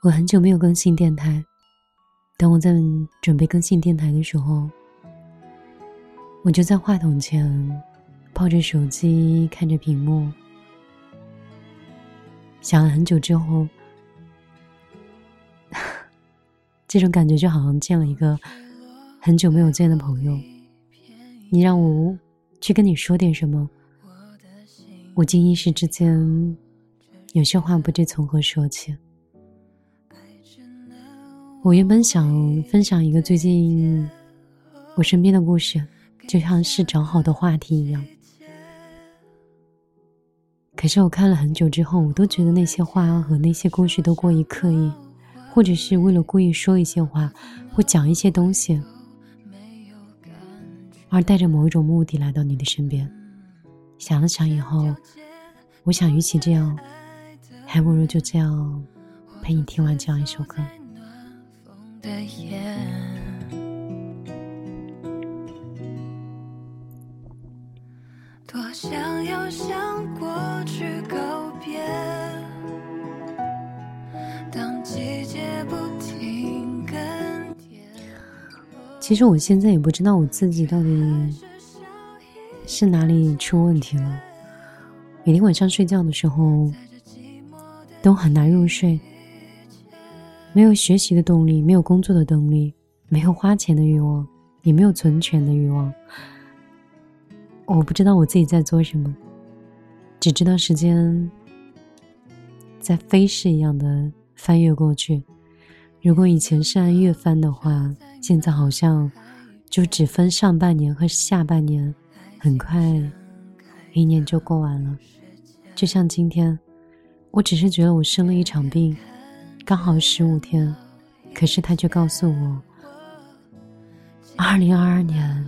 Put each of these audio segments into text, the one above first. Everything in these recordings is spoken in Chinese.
我很久没有更新电台，当我在准备更新电台的时候，我就在话筒前，抱着手机看着屏幕，想了很久之后，这种感觉就好像见了一个很久没有见的朋友。你让我去跟你说点什么，我竟一时之间有些话不知从何说起。我原本想分享一个最近我身边的故事。就像是找好的话题一样，可是我看了很久之后，我都觉得那些话和那些故事都过于刻意，或者是为了故意说一些话或讲一些东西，而带着某一种目的来到你的身边。想了想以后，我想，与其这样，还不如就这样陪你听完这样一首歌。想要向过去告别。当季节不停更迭。其实我现在也不知道我自己到底是哪里出问题了。每天晚上睡觉的时候都很难入睡，没有学习的动力，没有工作的动力，没有花钱的欲望，也没有存钱的欲望。我不知道我自己在做什么，只知道时间在飞逝一样的翻越过去。如果以前是按月翻的话，现在好像就只分上半年和下半年，很快一年就过完了。就像今天，我只是觉得我生了一场病，刚好十五天，可是他却告诉我，二零二二年。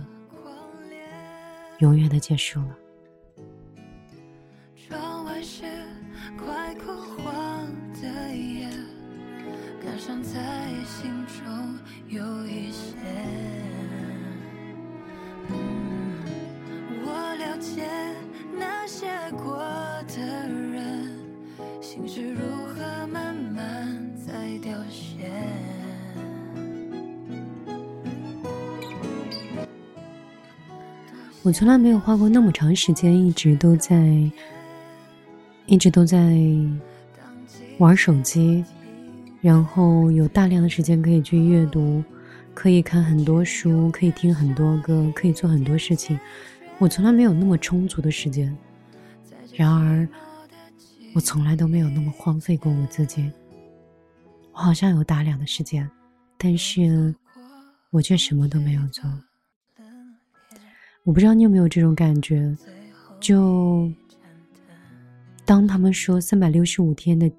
永远的结束了。我了解那些过的人，心事如我从来没有花过那么长时间，一直都在，一直都在玩手机，然后有大量的时间可以去阅读，可以看很多书，可以听很多歌，可以做很多事情。我从来没有那么充足的时间，然而，我从来都没有那么荒废过我自己。我好像有大量的时间，但是我却什么都没有做。我不知道你有没有这种感觉，就当他们说三百六十五天的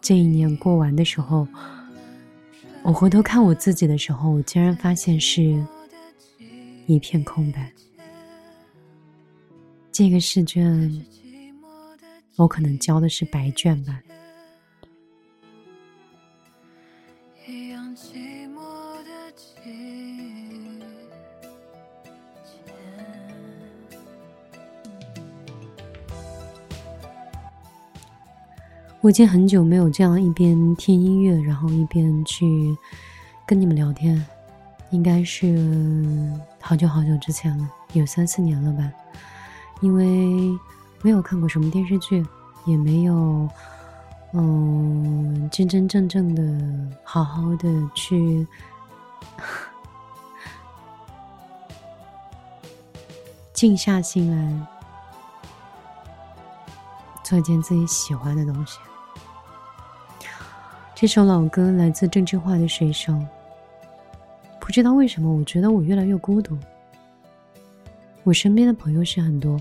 这一年过完的时候，我回头看我自己的时候，我竟然发现是一片空白。这个试卷，我可能交的是白卷吧。我已经很久没有这样一边听音乐，然后一边去跟你们聊天，应该是好久好久之前了，有三四年了吧。因为没有看过什么电视剧，也没有嗯真真正正的好好的去 静下心来做一件自己喜欢的东西。这首老歌来自郑智化的《水手》。不知道为什么，我觉得我越来越孤独。我身边的朋友是很多，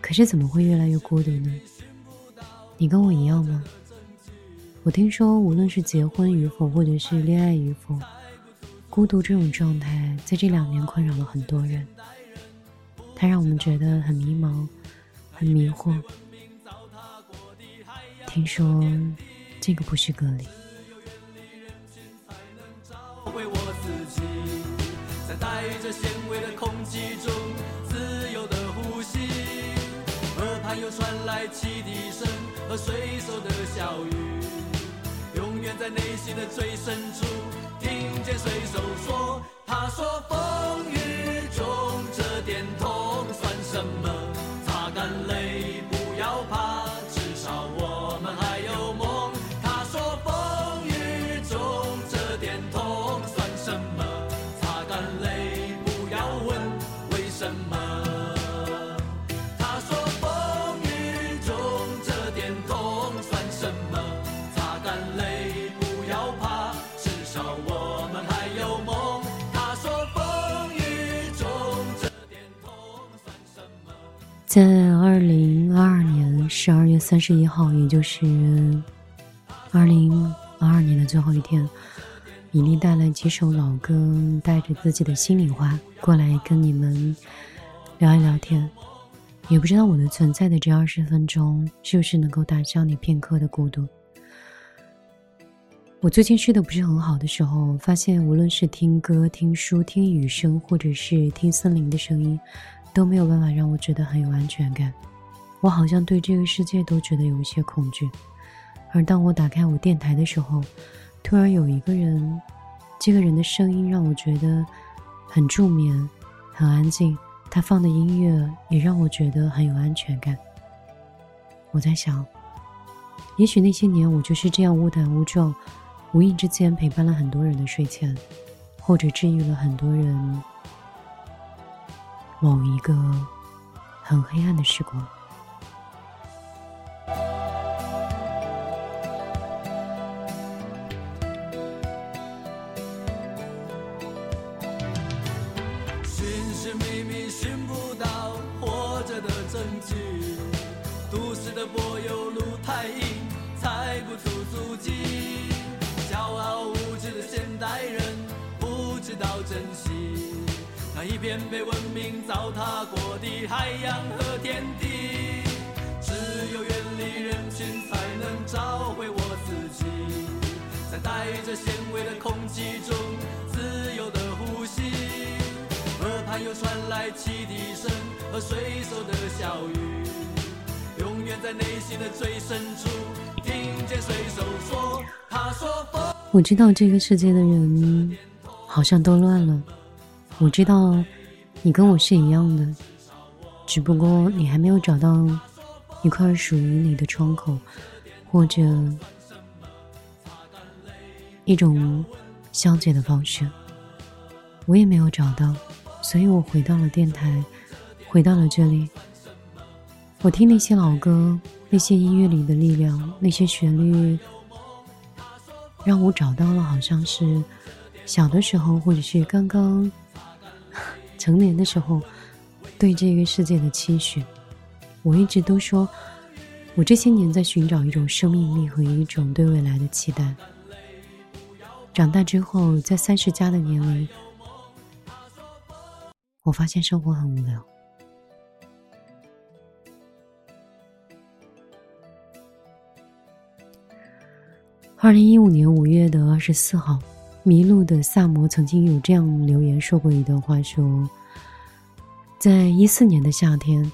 可是怎么会越来越孤独呢？你跟我一样吗？我听说，无论是结婚与否，或者是恋爱与否，孤独这种状态在这两年困扰了很多人。它让我们觉得很迷茫，很迷惑。听说。这个不是隔离人群才能找回我自己。在带着纤维的空气中自由的呼吸，耳畔又传来汽笛声和水手的笑语。永远在内心的最深处，听见水手说：“他说风雨中这点痛算什么？擦干泪，在二零二二年十二月三十一号，也就是二零二二年的最后一天，米粒带来几首老歌，带着自己的心里话过来跟你们聊一聊天。也不知道我的存在的这二十分钟，是不是能够打消你片刻的孤独。我最近睡得不是很好的时候，发现无论是听歌、听书、听雨声，或者是听森林的声音，都没有办法让我觉得很有安全感。我好像对这个世界都觉得有一些恐惧。而当我打开我电台的时候，突然有一个人，这个人的声音让我觉得很助眠、很安静。他放的音乐也让我觉得很有安全感。我在想，也许那些年我就是这样误打误撞，无意之间陪伴了很多人的睡前，或者治愈了很多人某一个很黑暗的时光。寻寻觅觅寻不到活着的证据，都市的柏油片被文明糟蹋过的海洋和天地。只有远离人群，才能找回我自己，在带着咸味的空气中自由的呼吸。河畔又传来汽笛声和水手的笑语，永远在内心的最深处，听见水手说：“他说风。”我知道这个世界的人好像都乱了，我知道你跟我是一样的，只不过你还没有找到一块属于你的窗口，或者一种消解的方式。我也没有找到，所以我回到了电台，回到了这里。我听那些老歌，那些音乐里的力量，那些旋律。让我找到了，好像是小的时候，或者是刚刚成年的时候，对这个世界的期许。我一直都说，我这些年在寻找一种生命力和一种对未来的期待。长大之后，在三十加的年龄，我发现生活很无聊。二零一五年五月的二十四号，迷路的萨摩曾经有这样留言说过一段话：说，在一四年的夏天，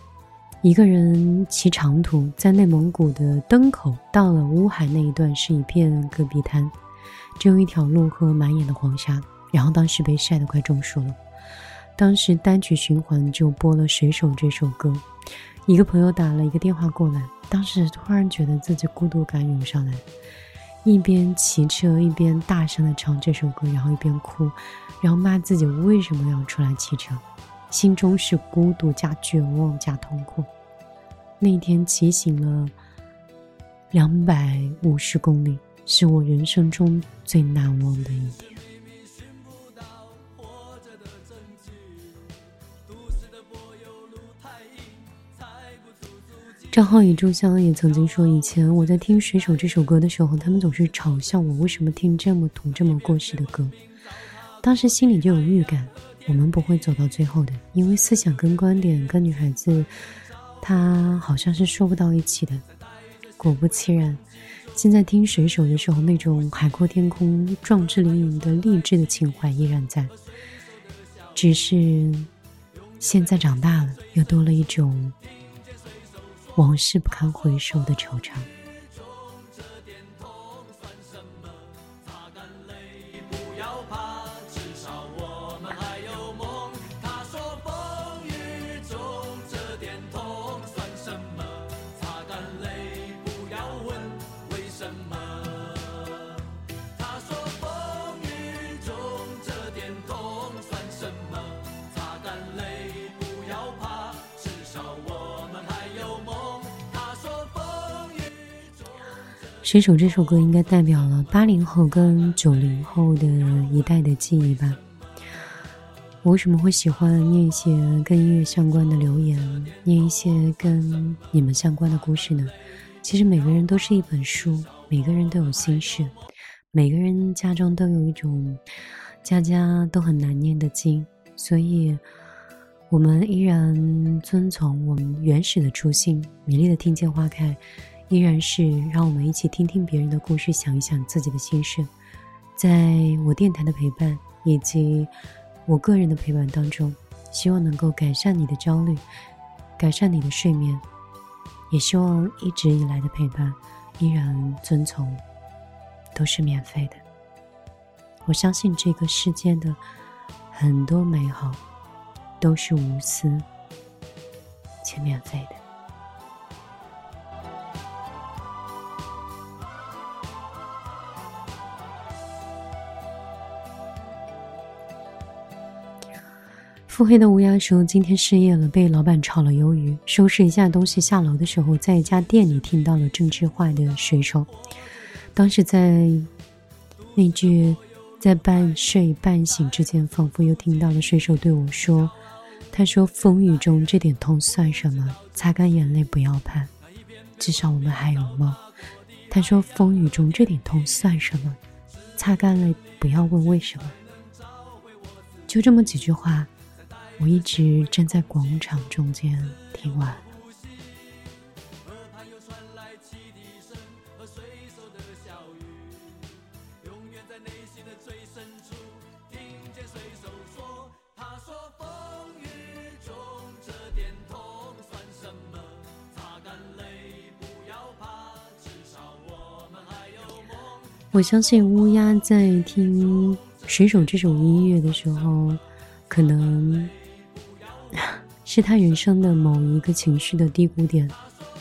一个人骑长途在内蒙古的登口，到了乌海那一段是一片戈壁滩，只有一条路和满眼的黄沙，然后当时被晒得快中暑了。当时单曲循环就播了《水手》这首歌，一个朋友打了一个电话过来，当时突然觉得自己孤独感涌上来。一边骑车一边大声的唱这首歌，然后一边哭，然后骂自己为什么要出来骑车，心中是孤独加绝望加痛苦。那天骑行了两百五十公里，是我人生中最难忘的一天。张浩宇、朱香也曾经说，以前我在听《水手》这首歌的时候，他们总是嘲笑我为什么听这么土、这么过时的歌。当时心里就有预感，我们不会走到最后的，因为思想跟观点跟女孩子，她好像是说不到一起的。果不其然，现在听《水手》的时候，那种海阔天空、壮志凌云的励志的情怀依然在，只是现在长大了，又多了一种。往事不堪回首的惆怅。水手这首歌应该代表了八零后跟九零后的一代的记忆吧。我为什么会喜欢念一些跟音乐相关的留言，念一些跟你们相关的故事呢？其实每个人都是一本书，每个人都有心事，每个人家中都有一种家家都很难念的经，所以我们依然遵从我们原始的初心，美丽的听见花开。依然是让我们一起听听别人的故事，想一想自己的心事。在我电台的陪伴以及我个人的陪伴当中，希望能够改善你的焦虑，改善你的睡眠，也希望一直以来的陪伴依然遵从，都是免费的。我相信这个世间的很多美好都是无私且免费的。腹黑的乌鸦说：“今天失业了，被老板炒了鱿鱼。收拾一下东西下楼的时候，在一家店里听到了郑智化的《水手》。当时在那句在半睡半醒之间，仿佛又听到了水手对我说：‘他说风雨中这点痛算什么？擦干眼泪不要怕，至少我们还有梦。’他说风雨中这点痛算什么？擦干了不要问为什么。就这么几句话。”我一直站在广场中间听完。我相信乌鸦在听《水手》这首音乐的时候，可能。是他人生的某一个情绪的低谷点。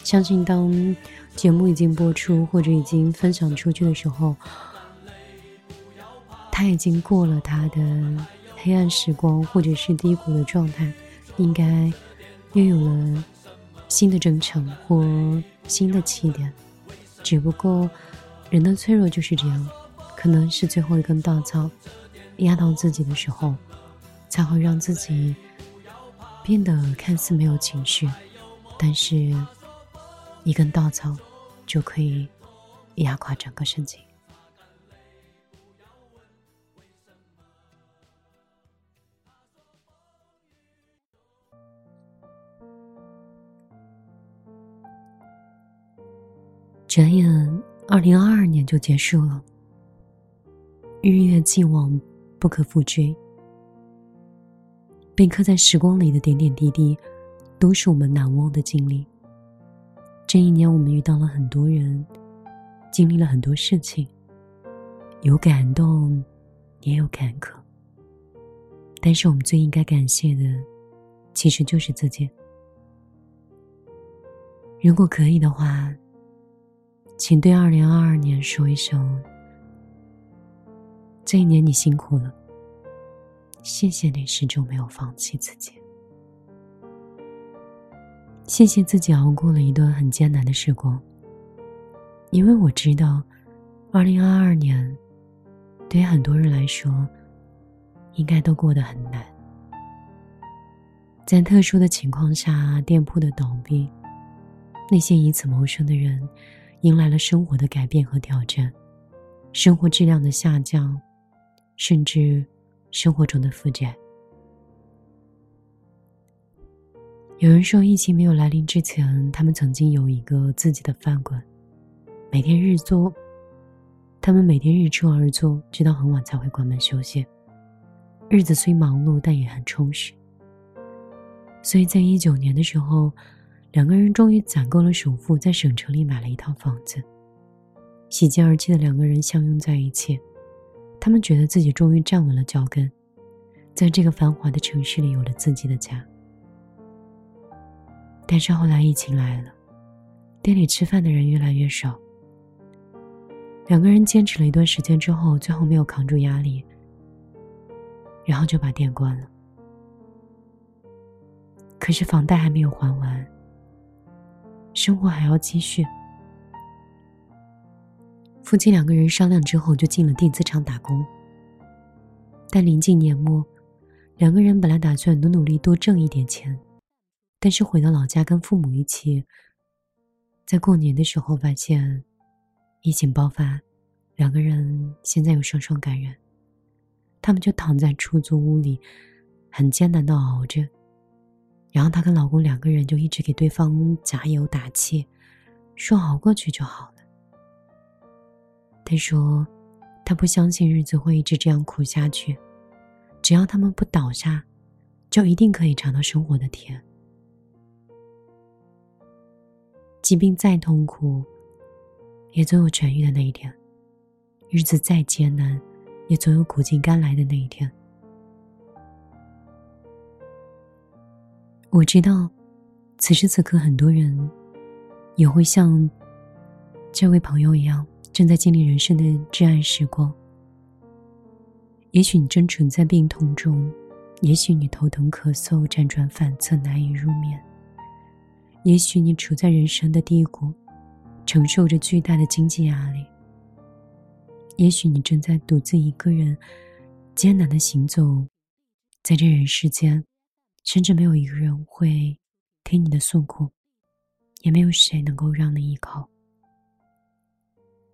相信当节目已经播出或者已经分享出去的时候，他已经过了他的黑暗时光或者是低谷的状态，应该又有了新的征程或新的起点。只不过人的脆弱就是这样，可能是最后一根稻草压到自己的时候，才会让自己。变得看似没有情绪，但是一根稻草就可以压垮整个身体。转眼，二零二二年就结束了，日月既往，不可复追。被刻在时光里的点点滴滴，都是我们难忘的经历。这一年，我们遇到了很多人，经历了很多事情，有感动，也有坎坷。但是，我们最应该感谢的，其实就是自己。如果可以的话，请对二零二二年说一声：这一年你辛苦了。谢谢你始终没有放弃自己，谢谢自己熬过了一段很艰难的时光。因为我知道，二零二二年对很多人来说，应该都过得很难。在特殊的情况下，店铺的倒闭，那些以此谋生的人，迎来了生活的改变和挑战，生活质量的下降，甚至。生活中的负债。有人说，疫情没有来临之前，他们曾经有一个自己的饭馆，每天日租。他们每天日出而作，直到很晚才会关门休息。日子虽忙碌，但也很充实。所以在一九年的时候，两个人终于攒够了首付，在省城里买了一套房子。喜极而泣的两个人相拥在一起。他们觉得自己终于站稳了脚跟，在这个繁华的城市里有了自己的家。但是后来疫情来了，店里吃饭的人越来越少。两个人坚持了一段时间之后，最后没有扛住压力，然后就把店关了。可是房贷还没有还完，生活还要继续。夫妻两个人商量之后，就进了电子厂打工。但临近年末，两个人本来打算努努力多挣一点钱，但是回到老家跟父母一起，在过年的时候发现疫情爆发，两个人现在又双双感染，他们就躺在出租屋里，很艰难的熬着。然后她跟老公两个人就一直给对方加油打气，说熬过去就好了。他说：“他不相信日子会一直这样苦下去，只要他们不倒下，就一定可以尝到生活的甜。疾病再痛苦，也总有痊愈的那一天；日子再艰难，也总有苦尽甘来的那一天。”我知道，此时此刻，很多人也会像这位朋友一样。正在经历人生的至暗时光。也许你正处在病痛中，也许你头疼咳嗽、辗转反侧、难以入眠。也许你处在人生的低谷，承受着巨大的经济压力。也许你正在独自一个人艰难的行走，在这人世间，甚至没有一个人会听你的诉苦，也没有谁能够让你依靠。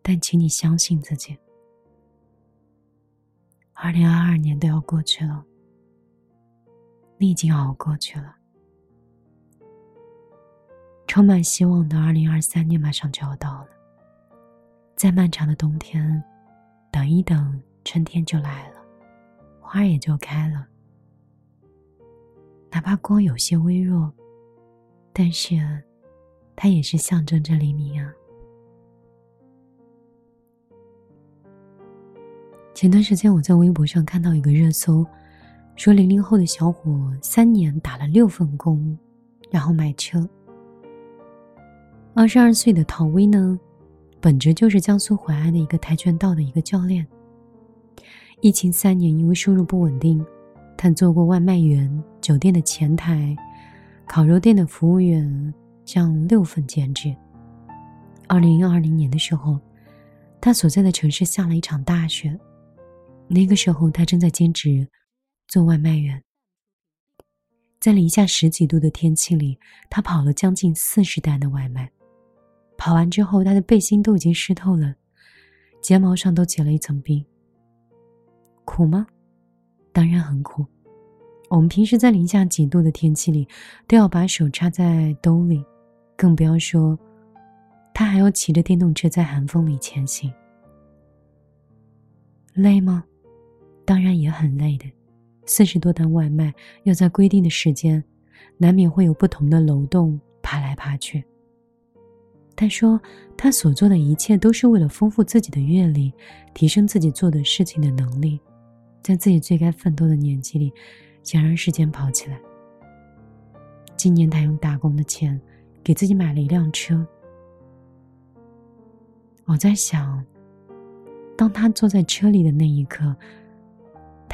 但请你相信自己。二零二二年都要过去了，你已经熬过去了。充满希望的二零二三年马上就要到了，在漫长的冬天，等一等，春天就来了，花也就开了。哪怕光有些微弱，但是，它也是象征着黎明啊。前段时间我在微博上看到一个热搜，说零零后的小伙三年打了六份工，然后买车。二十二岁的陶威呢，本职就是江苏淮安的一个跆拳道的一个教练。疫情三年，因为收入不稳定，他做过外卖员、酒店的前台、烤肉店的服务员，这样六份兼职。二零二零年的时候，他所在的城市下了一场大雪。那个时候，他正在兼职做外卖员。在零下十几度的天气里，他跑了将近四十单的外卖。跑完之后，他的背心都已经湿透了，睫毛上都结了一层冰。苦吗？当然很苦。我们平时在零下几度的天气里，都要把手插在兜里，更不要说他还要骑着电动车在寒风里前行。累吗？当然也很累的，四十多单外卖要在规定的时间，难免会有不同的楼栋爬来爬去。他说，他所做的一切都是为了丰富自己的阅历，提升自己做的事情的能力，在自己最该奋斗的年纪里，想让时间跑起来。今年他用打工的钱给自己买了一辆车。我在想，当他坐在车里的那一刻。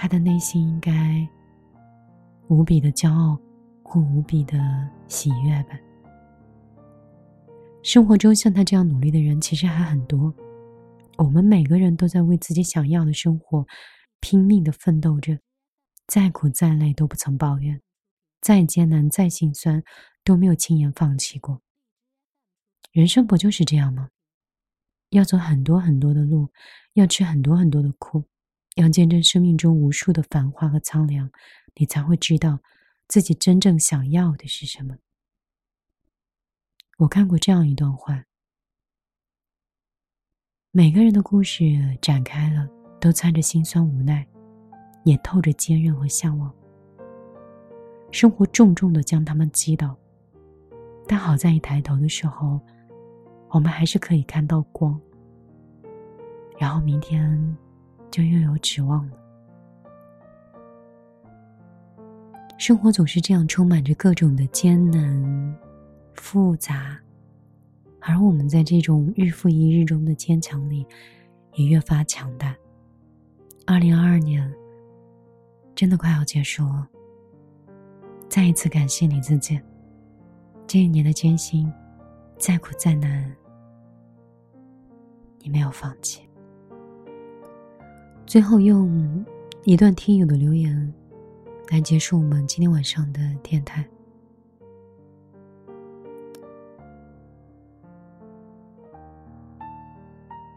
他的内心应该无比的骄傲，或无比的喜悦吧。生活中像他这样努力的人其实还很多，我们每个人都在为自己想要的生活拼命的奋斗着，再苦再累都不曾抱怨，再艰难再心酸都没有轻言放弃过。人生不就是这样吗？要走很多很多的路，要吃很多很多的苦。要见证生命中无数的繁华和苍凉，你才会知道自己真正想要的是什么。我看过这样一段话：每个人的故事展开了，都掺着心酸无奈，也透着坚韧和向往。生活重重的将他们击倒，但好在一抬头的时候，我们还是可以看到光。然后明天。就又有指望了。生活总是这样，充满着各种的艰难、复杂，而我们在这种日复一日中的坚强里，也越发强大。二零二二年真的快要结束了，再一次感谢你自己，这一年的艰辛，再苦再难，你没有放弃。最后用一段听友的留言。来结束我们今天晚上的电台。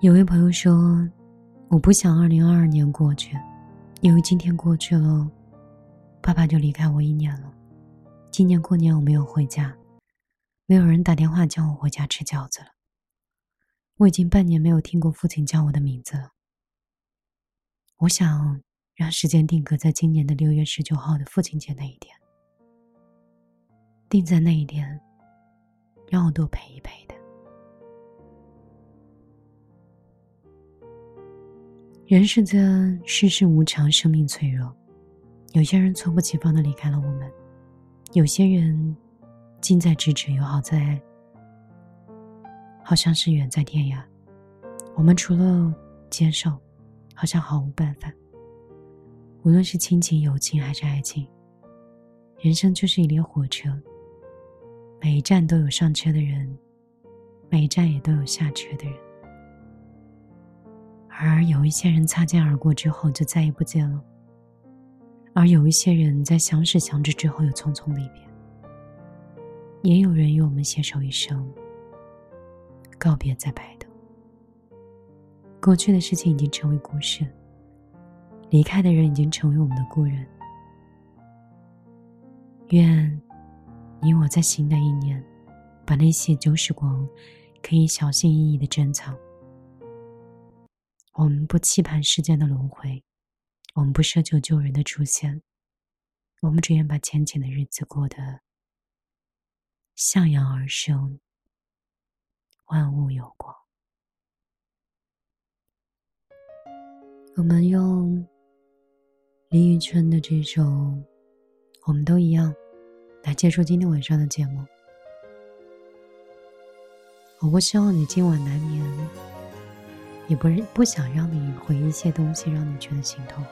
有位朋友说：“我不想二零二二年过去，因为今天过去了，爸爸就离开我一年了。今年过年我没有回家，没有人打电话叫我回家吃饺子了。我已经半年没有听过父亲叫我的名字了。我想。”让时间定格在今年的六月十九号的父亲节那一天，定在那一天，让我多陪一陪他。人世间世事无常，生命脆弱，有些人猝不及防的离开了我们，有些人近在咫尺，又好在，好像是远在天涯。我们除了接受，好像毫无办法。无论是亲情、友情还是爱情，人生就是一列火车，每一站都有上车的人，每一站也都有下车的人。而有一些人擦肩而过之后就再也不见了，而有一些人在相识相知之后又匆匆离别，也有人与我们携手一生，告别在白头。过去的事情已经成为故事。离开的人已经成为我们的故人。愿你我在新的一年，把那些旧时光可以小心翼翼的珍藏。我们不期盼时间的轮回，我们不奢求旧人的出现，我们只愿把浅浅的日子过得向阳而生，万物有光。我们用。李宇春的这首《我们都一样》，来结束今天晚上的节目。我不希望你今晚难眠，也不不想让你回忆一些东西，让你觉得心痛。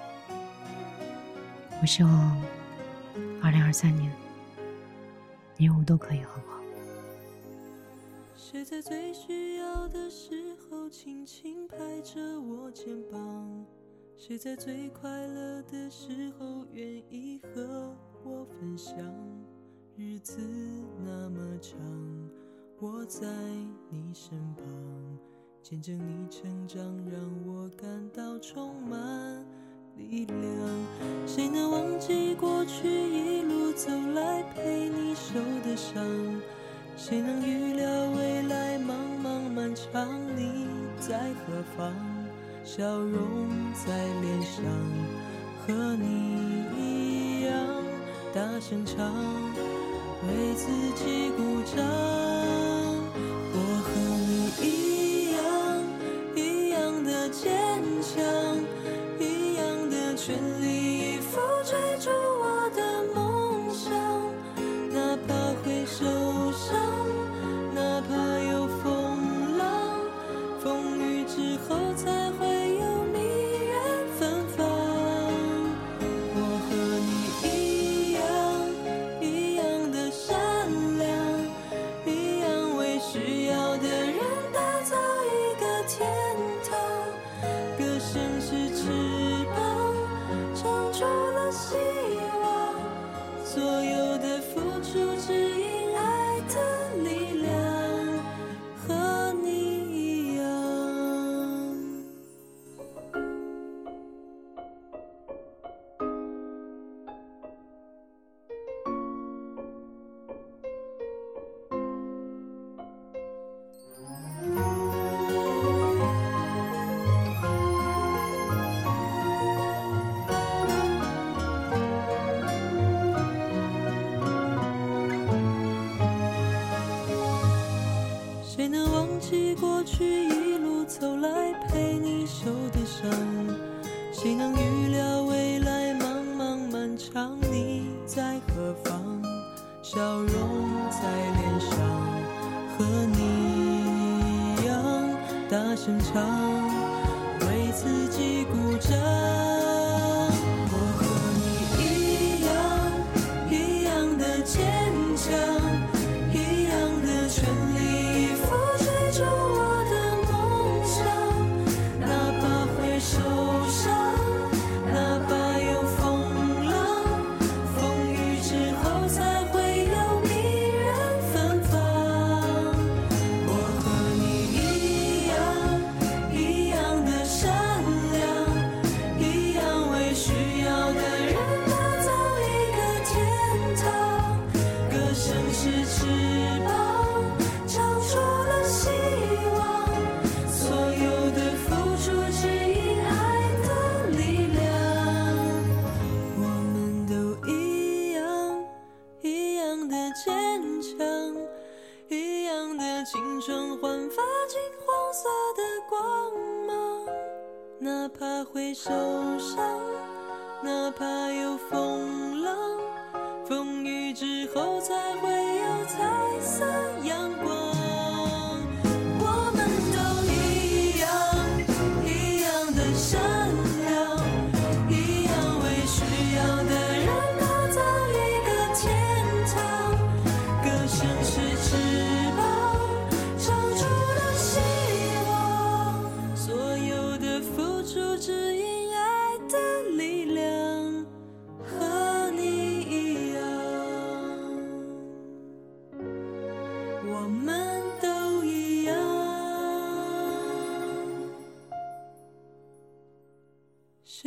我希望二零二三年，你我都可以很好。谁在最需要的时候轻轻拍着我肩膀？谁在最快乐的时候愿意和我分享？日子那么长，我在你身旁，见证你成长，让我感到充满力量。谁能忘记过去一路走来陪你受的伤？谁能预料未来茫茫漫长，你在何方？笑容在脸上，和你一样大声唱，为自己鼓掌。方，笑容在脸上，和你一样大声唱，为自己鼓掌。